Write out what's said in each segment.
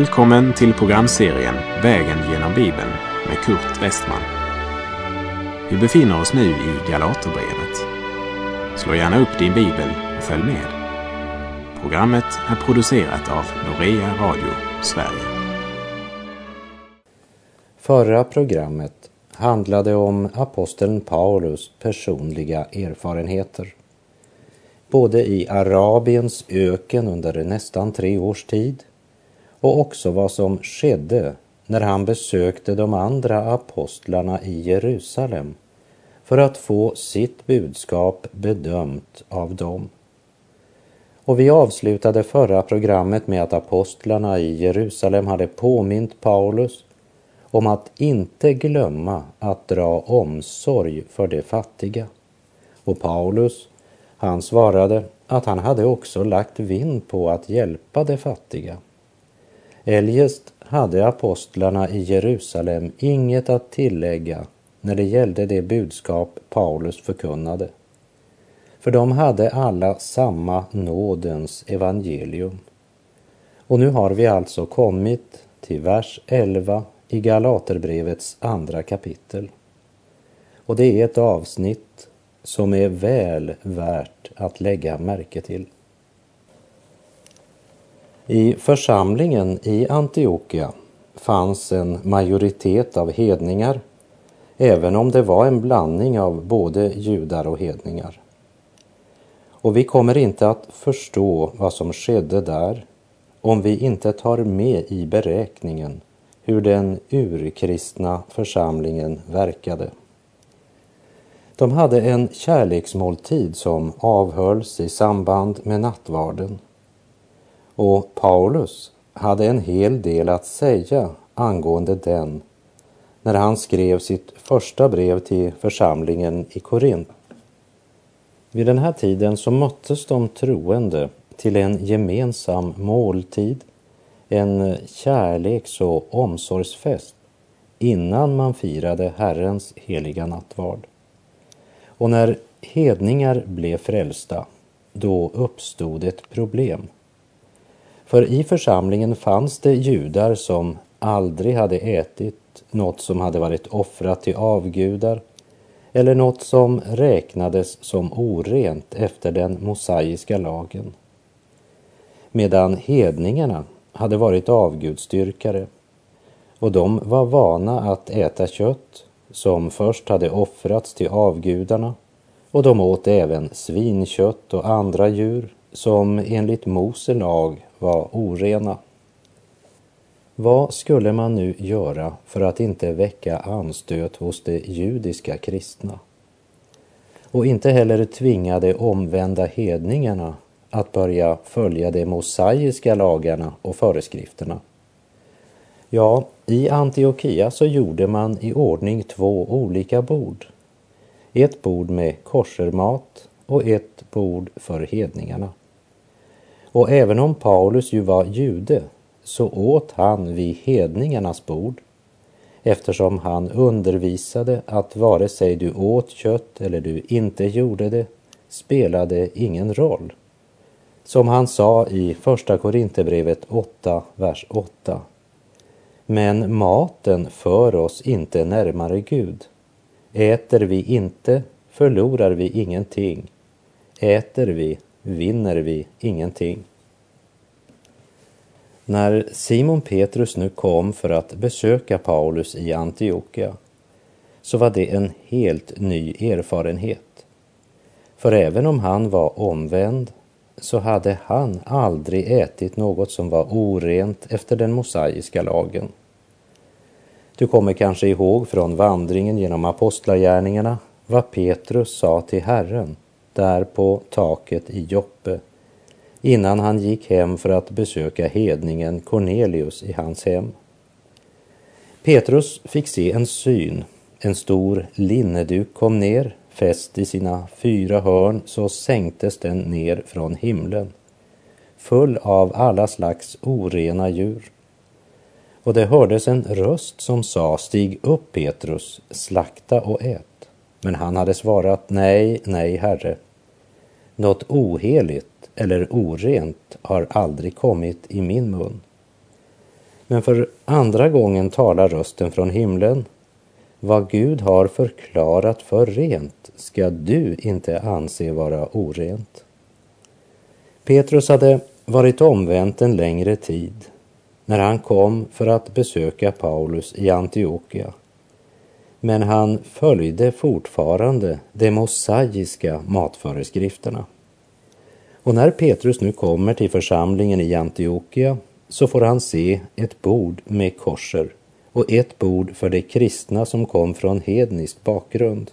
Välkommen till programserien Vägen genom Bibeln med Kurt Westman. Vi befinner oss nu i Galaterbrevet. Slå gärna upp din bibel och följ med. Programmet är producerat av Norea Radio Sverige. Förra programmet handlade om aposteln Paulus personliga erfarenheter. Både i Arabiens öken under nästan tre års tid och också vad som skedde när han besökte de andra apostlarna i Jerusalem för att få sitt budskap bedömt av dem. Och vi avslutade förra programmet med att apostlarna i Jerusalem hade påmint Paulus om att inte glömma att dra omsorg för de fattiga. Och Paulus, han svarade att han hade också lagt vind på att hjälpa de fattiga. Eljest hade apostlarna i Jerusalem inget att tillägga när det gällde det budskap Paulus förkunnade. För de hade alla samma nådens evangelium. Och nu har vi alltså kommit till vers 11 i Galaterbrevets andra kapitel. Och det är ett avsnitt som är väl värt att lägga märke till. I församlingen i Antiochia fanns en majoritet av hedningar, även om det var en blandning av både judar och hedningar. Och vi kommer inte att förstå vad som skedde där om vi inte tar med i beräkningen hur den urkristna församlingen verkade. De hade en kärleksmåltid som avhölls i samband med nattvarden och Paulus hade en hel del att säga angående den när han skrev sitt första brev till församlingen i Korint. Vid den här tiden så möttes de troende till en gemensam måltid, en kärleks och omsorgsfest innan man firade Herrens heliga nattvard. Och när hedningar blev frälsta, då uppstod ett problem. För i församlingen fanns det judar som aldrig hade ätit något som hade varit offrat till avgudar eller något som räknades som orent efter den mosaiska lagen. Medan hedningarna hade varit avgudstyrkare och de var vana att äta kött som först hade offrats till avgudarna och de åt även svinkött och andra djur som enligt Mose lag var orena. Vad skulle man nu göra för att inte väcka anstöt hos de judiska kristna? Och inte heller tvinga de omvända hedningarna att börja följa de mosaiska lagarna och föreskrifterna. Ja, i Antiochia så gjorde man i ordning två olika bord. Ett bord med korsermat och ett bord för hedningarna. Och även om Paulus ju var jude så åt han vid hedningarnas bord eftersom han undervisade att vare sig du åt kött eller du inte gjorde det spelade ingen roll. Som han sa i Första Korinthierbrevet 8, vers 8. Men maten för oss inte närmare Gud. Äter vi inte förlorar vi ingenting. Äter vi vinner vi ingenting. När Simon Petrus nu kom för att besöka Paulus i Antiochia så var det en helt ny erfarenhet. För även om han var omvänd så hade han aldrig ätit något som var orent efter den mosaiska lagen. Du kommer kanske ihåg från vandringen genom apostlagärningarna vad Petrus sa till Herren där på taket i Joppe innan han gick hem för att besöka hedningen Cornelius i hans hem. Petrus fick se en syn. En stor linneduk kom ner, fäst i sina fyra hörn så sänktes den ner från himlen, full av alla slags orena djur. Och det hördes en röst som sa, stig upp Petrus, slakta och ät. Men han hade svarat, nej, nej, Herre. Något oheligt eller orent har aldrig kommit i min mun. Men för andra gången talar rösten från himlen. Vad Gud har förklarat för rent ska du inte anse vara orent. Petrus hade varit omvänt en längre tid när han kom för att besöka Paulus i Antiochia. Men han följde fortfarande de mosaiska matföreskrifterna. Och när Petrus nu kommer till församlingen i Antiochia så får han se ett bord med korser och ett bord för de kristna som kom från hednisk bakgrund.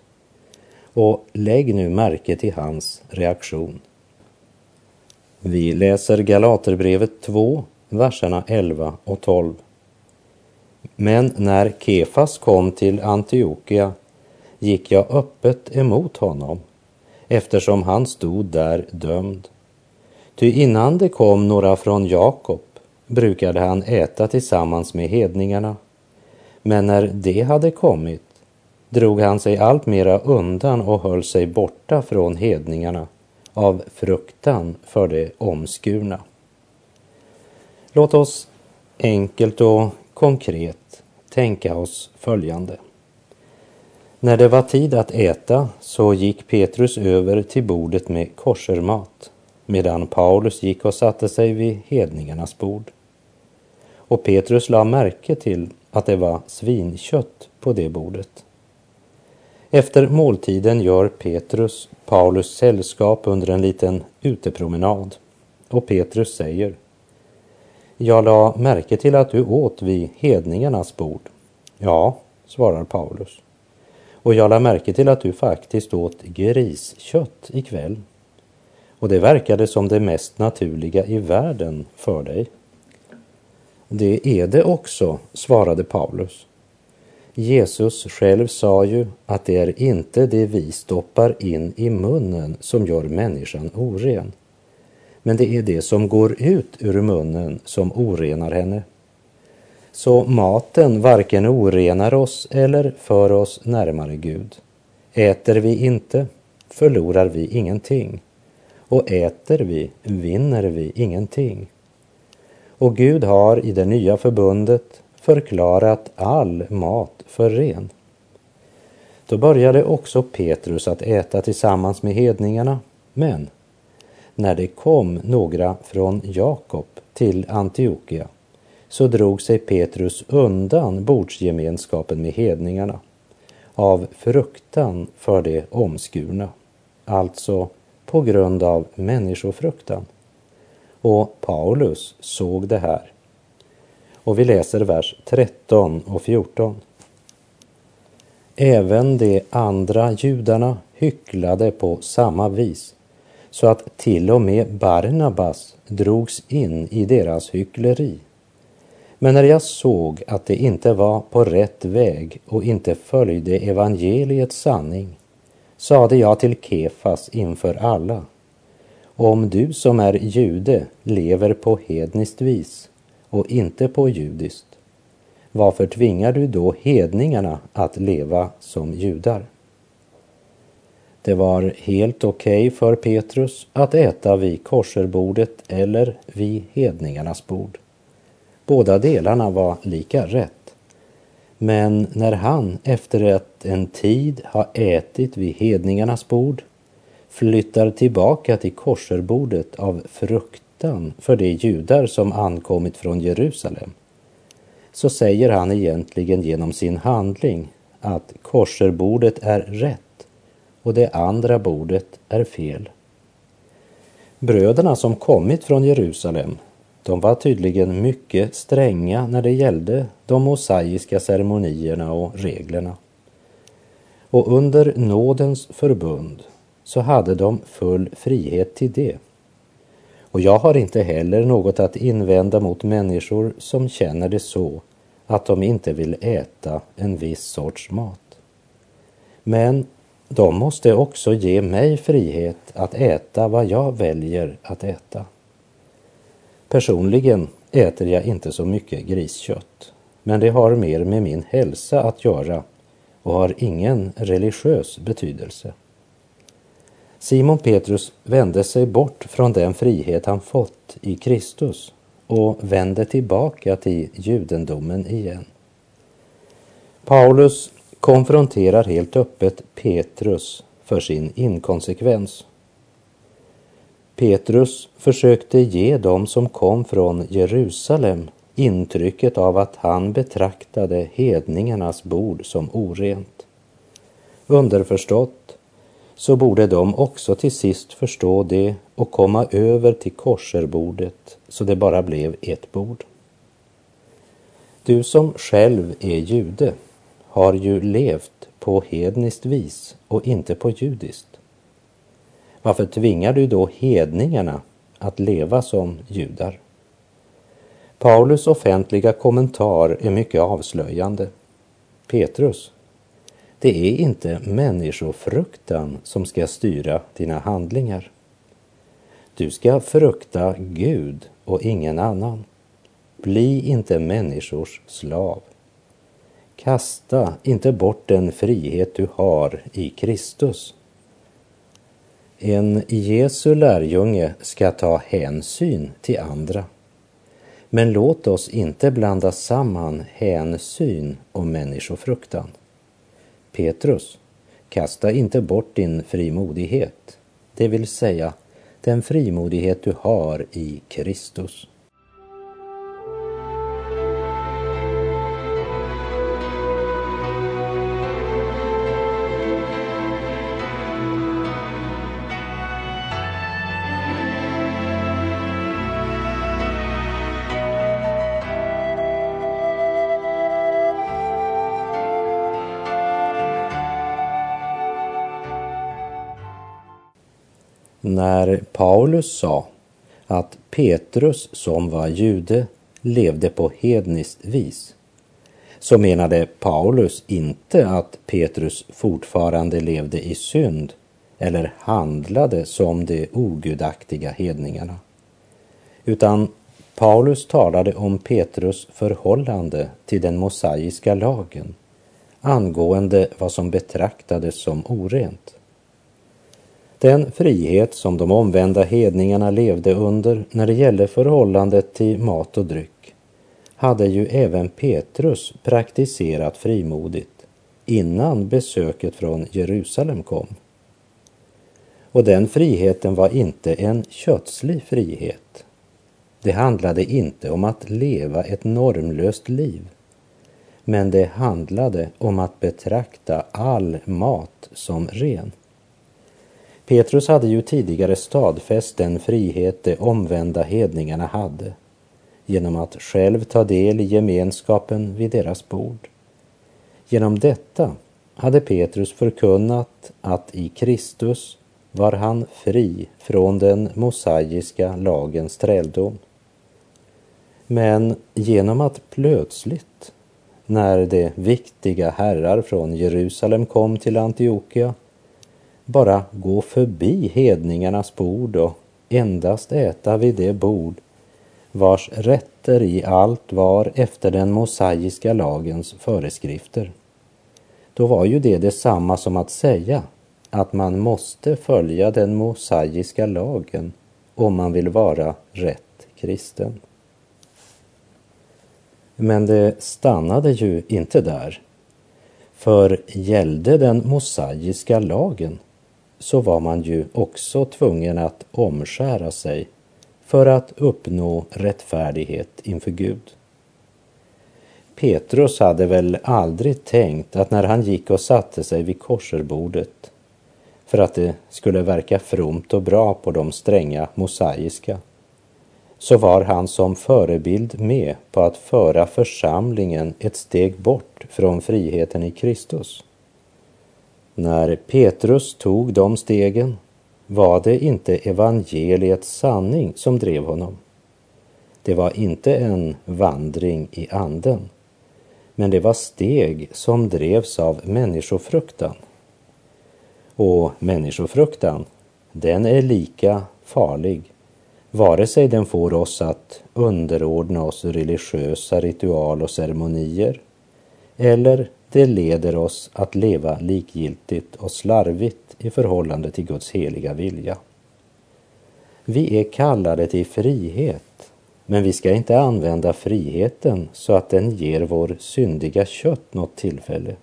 Och lägg nu märke till hans reaktion. Vi läser Galaterbrevet 2, verserna 11 och 12. Men när Kefas kom till Antiochia gick jag öppet emot honom eftersom han stod där dömd. Ty innan det kom några från Jakob brukade han äta tillsammans med hedningarna. Men när det hade kommit drog han sig alltmera undan och höll sig borta från hedningarna av fruktan för det omskurna. Låt oss enkelt och konkret tänka oss följande. När det var tid att äta så gick Petrus över till bordet med korsermat medan Paulus gick och satte sig vid hedningarnas bord. Och Petrus la märke till att det var svinkött på det bordet. Efter måltiden gör Petrus Paulus sällskap under en liten utepromenad och Petrus säger jag la märke till att du åt vid hedningarnas bord. Ja, svarar Paulus. Och jag la märke till att du faktiskt åt griskött ikväll. Och det verkade som det mest naturliga i världen för dig. Det är det också, svarade Paulus. Jesus själv sa ju att det är inte det vi stoppar in i munnen som gör människan oren. Men det är det som går ut ur munnen som orenar henne. Så maten varken orenar oss eller för oss närmare Gud. Äter vi inte förlorar vi ingenting och äter vi vinner vi ingenting. Och Gud har i det nya förbundet förklarat all mat för ren. Då började också Petrus att äta tillsammans med hedningarna, men när det kom några från Jakob till Antiochia så drog sig Petrus undan bordsgemenskapen med hedningarna av fruktan för det omskurna, alltså på grund av människofruktan. Och Paulus såg det här. Och vi läser vers 13 och 14. Även de andra judarna hycklade på samma vis så att till och med Barnabas drogs in i deras hyckleri. Men när jag såg att det inte var på rätt väg och inte följde evangeliets sanning sade jag till Kefas inför alla. Om du som är jude lever på hedniskt vis och inte på judiskt, varför tvingar du då hedningarna att leva som judar? Det var helt okej okay för Petrus att äta vid korserbordet eller vid hedningarnas bord. Båda delarna var lika rätt. Men när han efter att en tid har ätit vid hedningarnas bord flyttar tillbaka till korserbordet av fruktan för de judar som ankommit från Jerusalem så säger han egentligen genom sin handling att korserbordet är rätt och det andra bordet är fel. Bröderna som kommit från Jerusalem de var tydligen mycket stränga när det gällde de mosaiska ceremonierna och reglerna. Och under nådens förbund så hade de full frihet till det. Och jag har inte heller något att invända mot människor som känner det så att de inte vill äta en viss sorts mat. Men de måste också ge mig frihet att äta vad jag väljer att äta. Personligen äter jag inte så mycket griskött, men det har mer med min hälsa att göra och har ingen religiös betydelse. Simon Petrus vände sig bort från den frihet han fått i Kristus och vände tillbaka till judendomen igen. Paulus konfronterar helt öppet Petrus för sin inkonsekvens. Petrus försökte ge dem som kom från Jerusalem intrycket av att han betraktade hedningarnas bord som orent. Underförstått så borde de också till sist förstå det och komma över till korserbordet så det bara blev ett bord. Du som själv är jude har ju levt på hedniskt vis och inte på judiskt. Varför tvingar du då hedningarna att leva som judar? Paulus offentliga kommentar är mycket avslöjande. Petrus, det är inte människofruktan som ska styra dina handlingar. Du ska frukta Gud och ingen annan. Bli inte människors slav. Kasta inte bort den frihet du har i Kristus. En Jesu lärjunge ska ta hänsyn till andra. Men låt oss inte blanda samman hänsyn och människofruktan. Petrus, kasta inte bort din frimodighet, det vill säga den frimodighet du har i Kristus. När Paulus sa att Petrus som var jude levde på hedniskt vis så menade Paulus inte att Petrus fortfarande levde i synd eller handlade som de ogudaktiga hedningarna. Utan Paulus talade om Petrus förhållande till den mosaiska lagen angående vad som betraktades som orent. Den frihet som de omvända hedningarna levde under när det gällde förhållandet till mat och dryck hade ju även Petrus praktiserat frimodigt innan besöket från Jerusalem kom. Och den friheten var inte en kötslig frihet. Det handlade inte om att leva ett normlöst liv, men det handlade om att betrakta all mat som ren. Petrus hade ju tidigare stadfäst den frihet de omvända hedningarna hade genom att själv ta del i gemenskapen vid deras bord. Genom detta hade Petrus förkunnat att i Kristus var han fri från den mosaiska lagens träldom. Men genom att plötsligt, när de viktiga herrar från Jerusalem kom till Antiochia, bara gå förbi hedningarnas bord och endast äta vid det bord vars rätter i allt var efter den mosaiska lagens föreskrifter. Då var ju det detsamma som att säga att man måste följa den mosaiska lagen om man vill vara rätt kristen. Men det stannade ju inte där. För gällde den mosaiska lagen så var man ju också tvungen att omskära sig för att uppnå rättfärdighet inför Gud. Petrus hade väl aldrig tänkt att när han gick och satte sig vid korserbordet för att det skulle verka fromt och bra på de stränga mosaiska, så var han som förebild med på att föra församlingen ett steg bort från friheten i Kristus. När Petrus tog de stegen var det inte evangeliets sanning som drev honom. Det var inte en vandring i anden, men det var steg som drevs av människofruktan. Och människofruktan, den är lika farlig vare sig den får oss att underordna oss religiösa ritual och ceremonier eller det leder oss att leva likgiltigt och slarvigt i förhållande till Guds heliga vilja. Vi är kallade till frihet Men vi ska inte använda friheten så att den ger vår syndiga kött något tillfälle.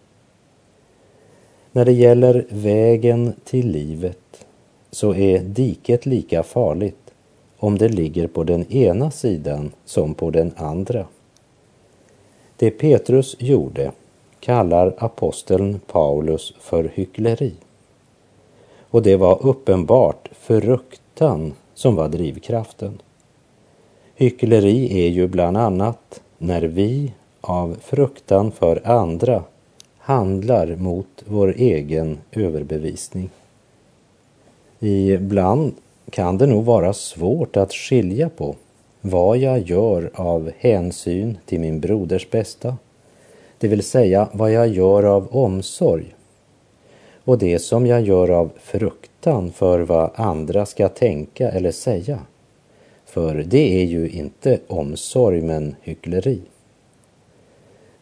När det gäller vägen till livet så är diket lika farligt om det ligger på den ena sidan som på den andra. Det Petrus gjorde kallar aposteln Paulus för hyckleri. Och det var uppenbart fruktan som var drivkraften. Hyckleri är ju bland annat när vi av fruktan för andra handlar mot vår egen överbevisning. Ibland kan det nog vara svårt att skilja på vad jag gör av hänsyn till min broders bästa, det vill säga vad jag gör av omsorg och det som jag gör av fruktan för vad andra ska tänka eller säga. För det är ju inte omsorg men hyckleri.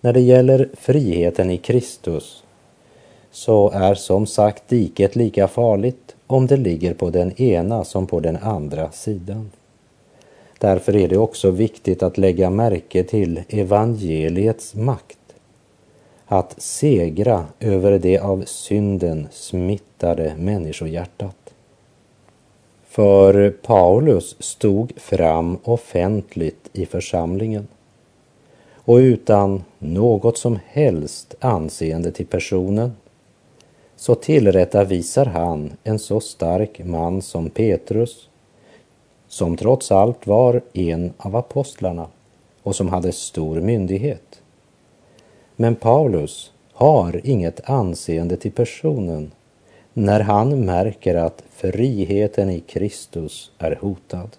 När det gäller friheten i Kristus så är som sagt diket lika farligt om det ligger på den ena som på den andra sidan. Därför är det också viktigt att lägga märke till evangeliets makt. Att segra över det av synden smittade människohjärtat. För Paulus stod fram offentligt i församlingen och utan något som helst anseende till personen så tillrättavisar han en så stark man som Petrus som trots allt var en av apostlarna och som hade stor myndighet. Men Paulus har inget anseende till personen när han märker att friheten i Kristus är hotad.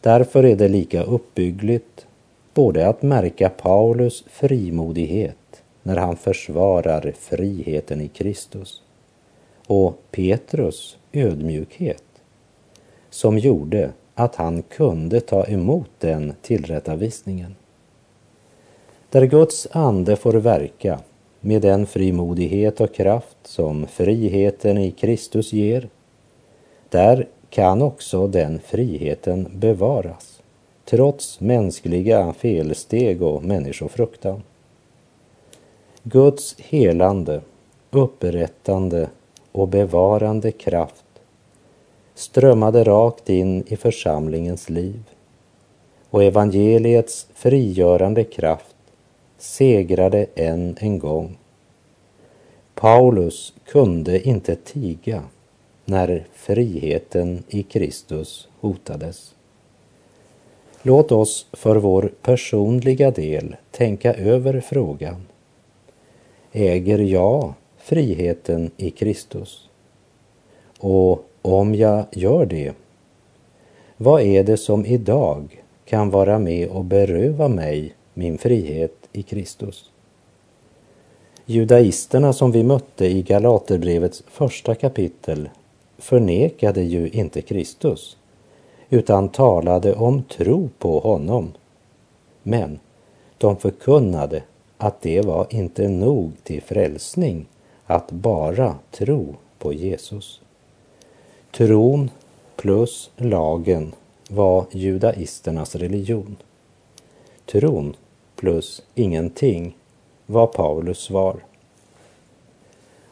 Därför är det lika uppbyggligt både att märka Paulus frimodighet när han försvarar friheten i Kristus och Petrus ödmjukhet som gjorde att han kunde ta emot den tillrättavisningen. Där Guds ande får verka med den frimodighet och kraft som friheten i Kristus ger, där kan också den friheten bevaras, trots mänskliga felsteg och människofruktan. Guds helande, upprättande och bevarande kraft strömmade rakt in i församlingens liv och evangeliets frigörande kraft segrade än en gång. Paulus kunde inte tiga när friheten i Kristus hotades. Låt oss för vår personliga del tänka över frågan. Äger jag friheten i Kristus? Och om jag gör det, vad är det som idag kan vara med och beröva mig min frihet i Kristus? Judaisterna som vi mötte i Galaterbrevets första kapitel förnekade ju inte Kristus utan talade om tro på honom. Men de förkunnade att det var inte nog till frälsning att bara tro på Jesus. Tron plus lagen var judaisternas religion. Tron plus ingenting var Paulus svar.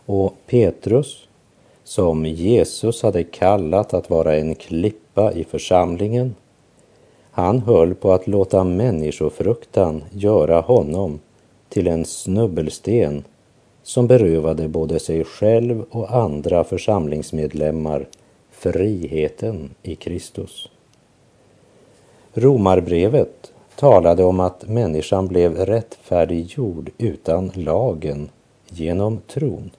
Och Petrus, som Jesus hade kallat att vara en klippa i församlingen, han höll på att låta människofruktan göra honom till en snubbelsten som berövade både sig själv och andra församlingsmedlemmar friheten i Kristus. Romarbrevet talade om att människan blev rättfärdiggjord utan lagen genom tron.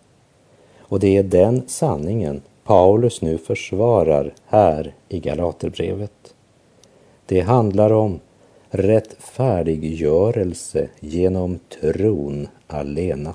Och det är den sanningen Paulus nu försvarar här i Galaterbrevet. Det handlar om rättfärdiggörelse genom tron alena.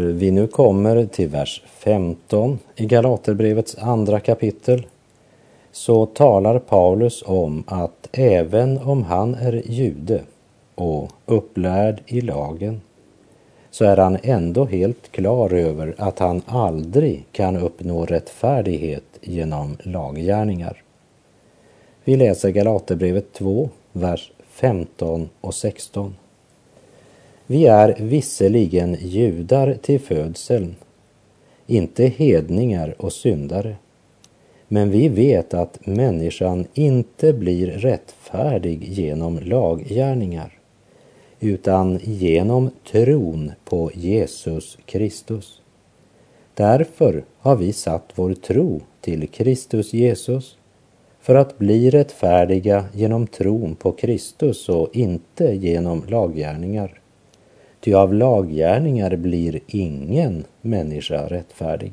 Vi nu kommer till vers 15 i Galaterbrevets andra kapitel så talar Paulus om att även om han är jude och upplärd i lagen så är han ändå helt klar över att han aldrig kan uppnå rättfärdighet genom laggärningar. Vi läser Galaterbrevet 2, vers 15 och 16. Vi är visserligen judar till födseln, inte hedningar och syndare. Men vi vet att människan inte blir rättfärdig genom laggärningar, utan genom tron på Jesus Kristus. Därför har vi satt vår tro till Kristus Jesus för att bli rättfärdiga genom tron på Kristus och inte genom laggärningar. Ty av laggärningar blir ingen människa rättfärdig.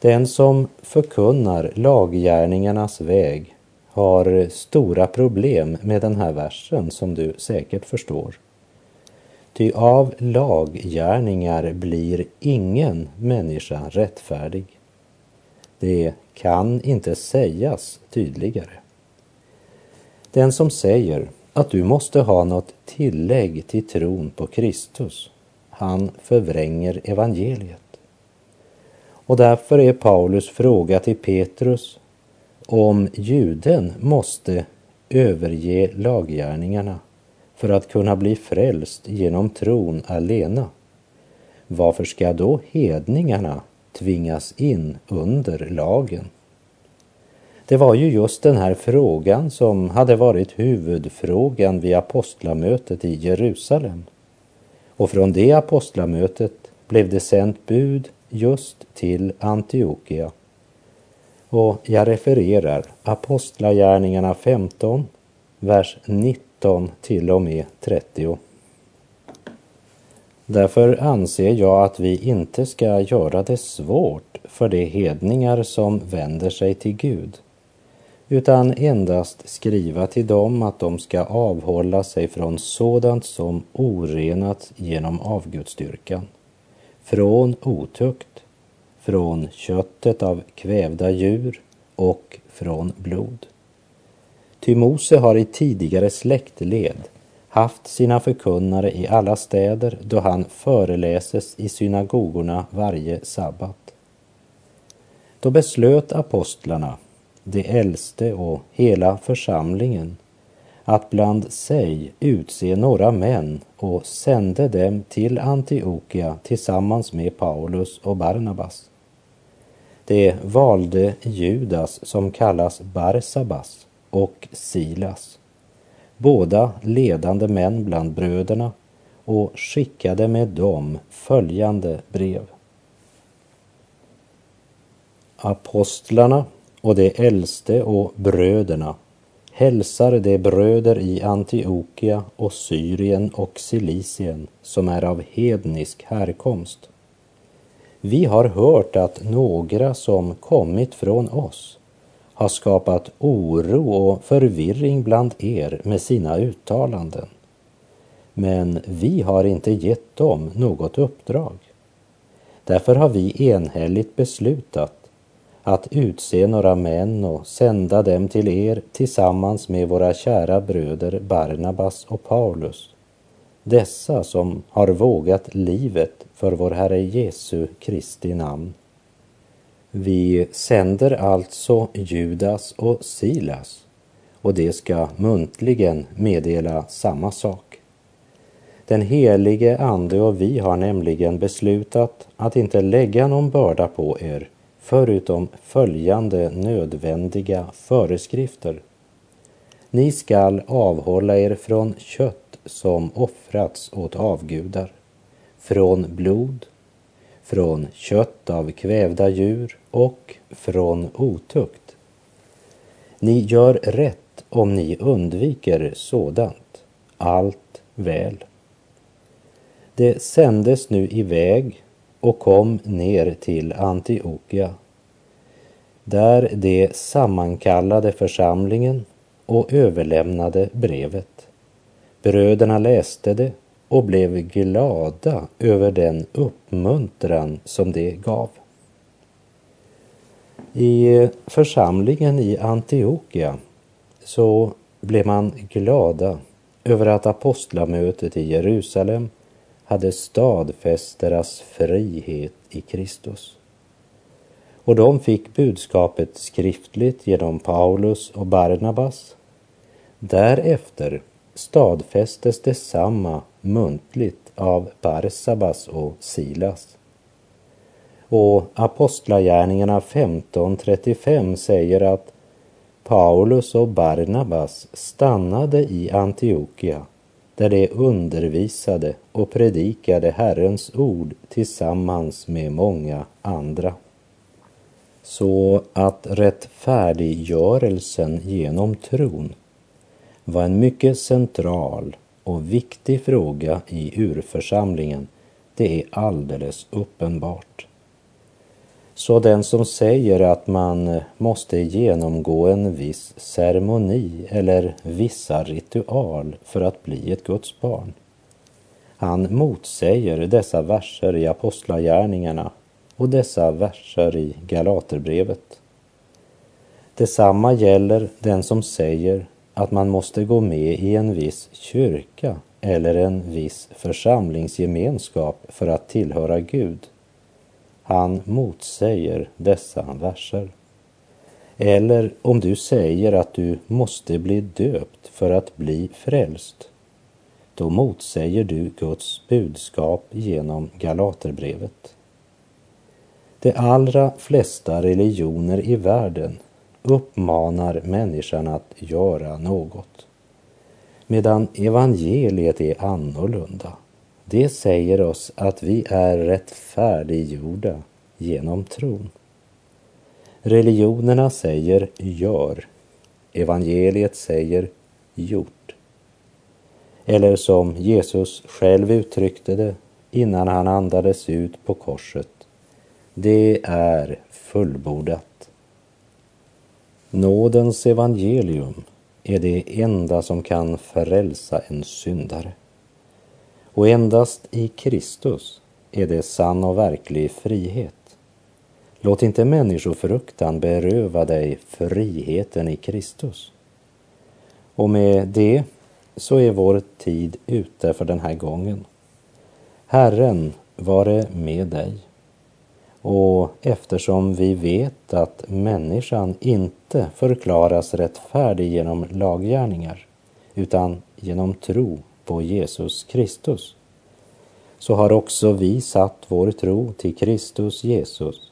Den som förkunnar laggärningarnas väg har stora problem med den här versen som du säkert förstår. Ty av laggärningar blir ingen människa rättfärdig. Det kan inte sägas tydligare. Den som säger att du måste ha något tillägg till tron på Kristus, han förvränger evangeliet. Och därför är Paulus fråga till Petrus om juden måste överge laggärningarna för att kunna bli frälst genom tron alena. Varför ska då hedningarna tvingas in under lagen? Det var ju just den här frågan som hade varit huvudfrågan vid apostlamötet i Jerusalem. Och från det apostlamötet blev det sänt bud just till Antiochia. Och jag refererar Apostlagärningarna 15, vers 19 till och med 30. Därför anser jag att vi inte ska göra det svårt för de hedningar som vänder sig till Gud, utan endast skriva till dem att de ska avhålla sig från sådant som orenats genom avgudsdyrkan från otukt, från köttet av kvävda djur och från blod. Ty Mose har i tidigare släktled haft sina förkunnare i alla städer då han föreläses i synagogorna varje sabbat. Då beslöt apostlarna, de äldste och hela församlingen att bland sig utse några män och sände dem till Antiochia tillsammans med Paulus och Barnabas. De valde Judas som kallas Barsabas och Silas, båda ledande män bland bröderna och skickade med dem följande brev. Apostlarna och de äldste och bröderna hälsar de bröder i Antiochia och Syrien och Cilicien som är av hednisk härkomst. Vi har hört att några som kommit från oss har skapat oro och förvirring bland er med sina uttalanden. Men vi har inte gett dem något uppdrag. Därför har vi enhälligt beslutat att utse några män och sända dem till er tillsammans med våra kära bröder Barnabas och Paulus, dessa som har vågat livet för vår Herre Jesu Kristi namn. Vi sänder alltså Judas och Silas och de ska muntligen meddela samma sak. Den helige Ande och vi har nämligen beslutat att inte lägga någon börda på er förutom följande nödvändiga föreskrifter. Ni skall avhålla er från kött som offrats åt avgudar, från blod, från kött av kvävda djur och från otukt. Ni gör rätt om ni undviker sådant, allt väl. Det sändes nu iväg och kom ner till Antiochia. Där de sammankallade församlingen och överlämnade brevet. Bröderna läste det och blev glada över den uppmuntran som det gav. I församlingen i Antiochia så blev man glada över att apostlamötet i Jerusalem hade stadfäst deras frihet i Kristus. Och de fick budskapet skriftligt genom Paulus och Barnabas. Därefter stadfästes detsamma muntligt av Barsabas och Silas. Och Apostlagärningarna 15.35 säger att Paulus och Barnabas stannade i Antiochia där de undervisade och predikade Herrens ord tillsammans med många andra. Så att rättfärdiggörelsen genom tron var en mycket central och viktig fråga i urförsamlingen, det är alldeles uppenbart. Så den som säger att man eh, måste genomgå en viss ceremoni eller vissa ritual för att bli ett Guds barn, han motsäger dessa verser i Apostlagärningarna och dessa verser i Galaterbrevet. Detsamma gäller den som säger att man måste gå med i en viss kyrka eller en viss församlingsgemenskap för att tillhöra Gud. Han motsäger dessa verser. Eller om du säger att du måste bli döpt för att bli frälst, då motsäger du Guds budskap genom Galaterbrevet. De allra flesta religioner i världen uppmanar människan att göra något. Medan evangeliet är annorlunda. Det säger oss att vi är rättfärdiggjorda genom tron. Religionerna säger gör. Evangeliet säger gjort. Eller som Jesus själv uttryckte det innan han andades ut på korset. Det är fullbordat. Nådens evangelium är det enda som kan frälsa en syndare. Och endast i Kristus är det sann och verklig frihet. Låt inte människofruktan beröva dig friheten i Kristus. Och med det så är vår tid ute för den här gången. Herren vare med dig. Och eftersom vi vet att människan inte förklaras rättfärdig genom laggärningar utan genom tro på Jesus Kristus så har också vi satt vår tro till Kristus Jesus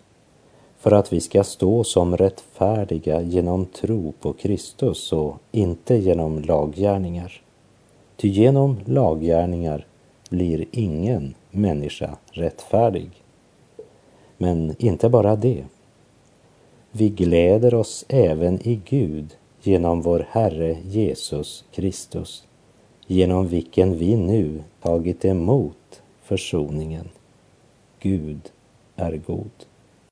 för att vi ska stå som rättfärdiga genom tro på Kristus och inte genom laggärningar. Ty genom laggärningar blir ingen människa rättfärdig. Men inte bara det. Vi gläder oss även i Gud genom vår Herre Jesus Kristus, genom vilken vi nu tagit emot försoningen. Gud är god.